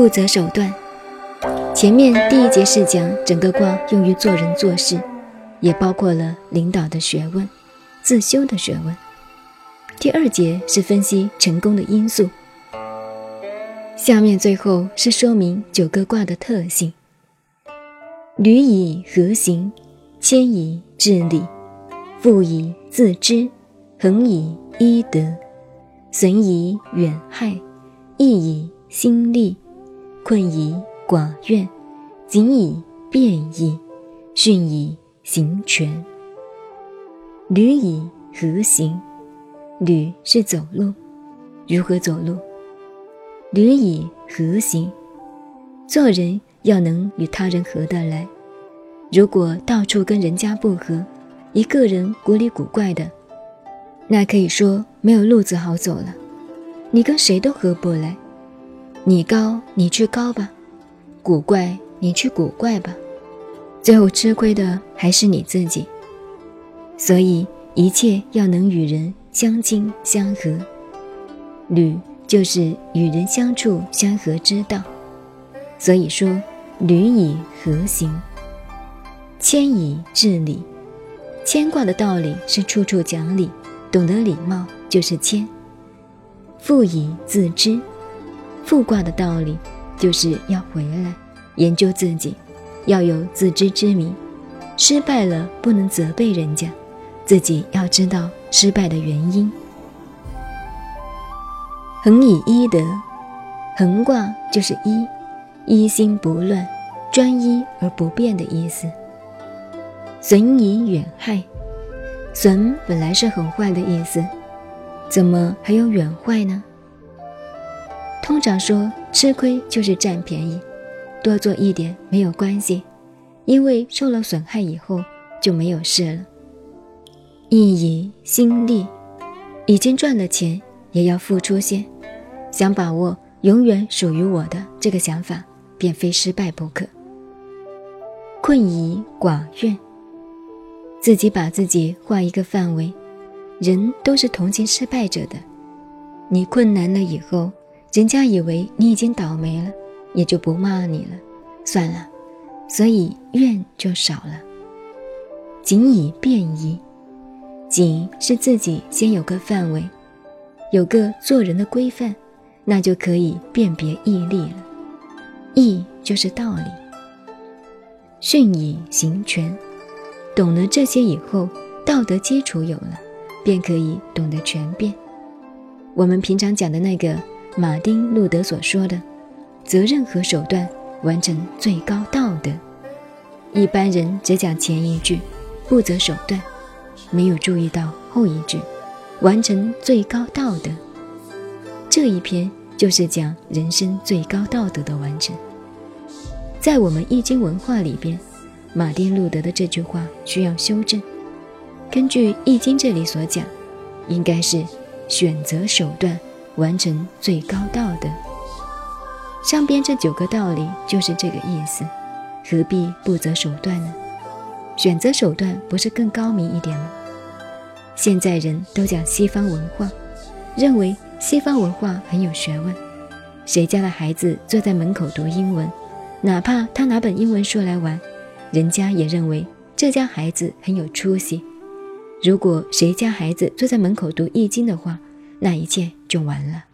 不择手段。前面第一节是讲整个卦用于做人做事，也包括了领导的学问、自修的学问。第二节是分析成功的因素。下面最后是说明九个卦的特性：履以和行，谦以治理，富以自知，恒以医德，损以远害，益以心力，困以寡怨，谨以变矣，训以行权。履以何行？履是走路，如何走路？履以和行？做人要能与他人合得来。如果到处跟人家不和，一个人古里古怪的，那可以说没有路子好走了。你跟谁都合不来。你高，你去高吧。古怪，你去古怪吧，最后吃亏的还是你自己。所以一切要能与人相亲相和，履就是与人相处相和之道。所以说，履以和行，谦以治理。牵挂的道理是处处讲理，懂得礼貌就是谦。富以自知，复卦的道理。就是要回来研究自己，要有自知之明。失败了不能责备人家，自己要知道失败的原因。恒以一德，恒卦就是一，一心不乱，专一而不变的意思。损以远害，损本来是很坏的意思，怎么还有远坏呢？通常说吃亏就是占便宜，多做一点没有关系，因为受了损害以后就没有事了。意以心力，已经赚了钱也要付出些，想把握永远属于我的这个想法，便非失败不可。困以寡怨，自己把自己画一个范围，人都是同情失败者的，你困难了以后。人家以为你已经倒霉了，也就不骂你了，算了，所以怨就少了。谨以变矣，谨是自己先有个范围，有个做人的规范，那就可以辨别义利了。义就是道理。训以行权，懂了这些以后，道德基础有了，便可以懂得全变。我们平常讲的那个。马丁·路德所说的“责任和手段完成最高道德”，一般人只讲前一句“不择手段”，没有注意到后一句“完成最高道德”。这一篇就是讲人生最高道德的完成。在我们易经文化里边，马丁·路德的这句话需要修正。根据易经这里所讲，应该是选择手段。完成最高道德，上边这九个道理就是这个意思，何必不择手段呢？选择手段不是更高明一点吗？现在人都讲西方文化，认为西方文化很有学问。谁家的孩子坐在门口读英文，哪怕他拿本英文书来玩，人家也认为这家孩子很有出息。如果谁家孩子坐在门口读易经的话，那一切就完了。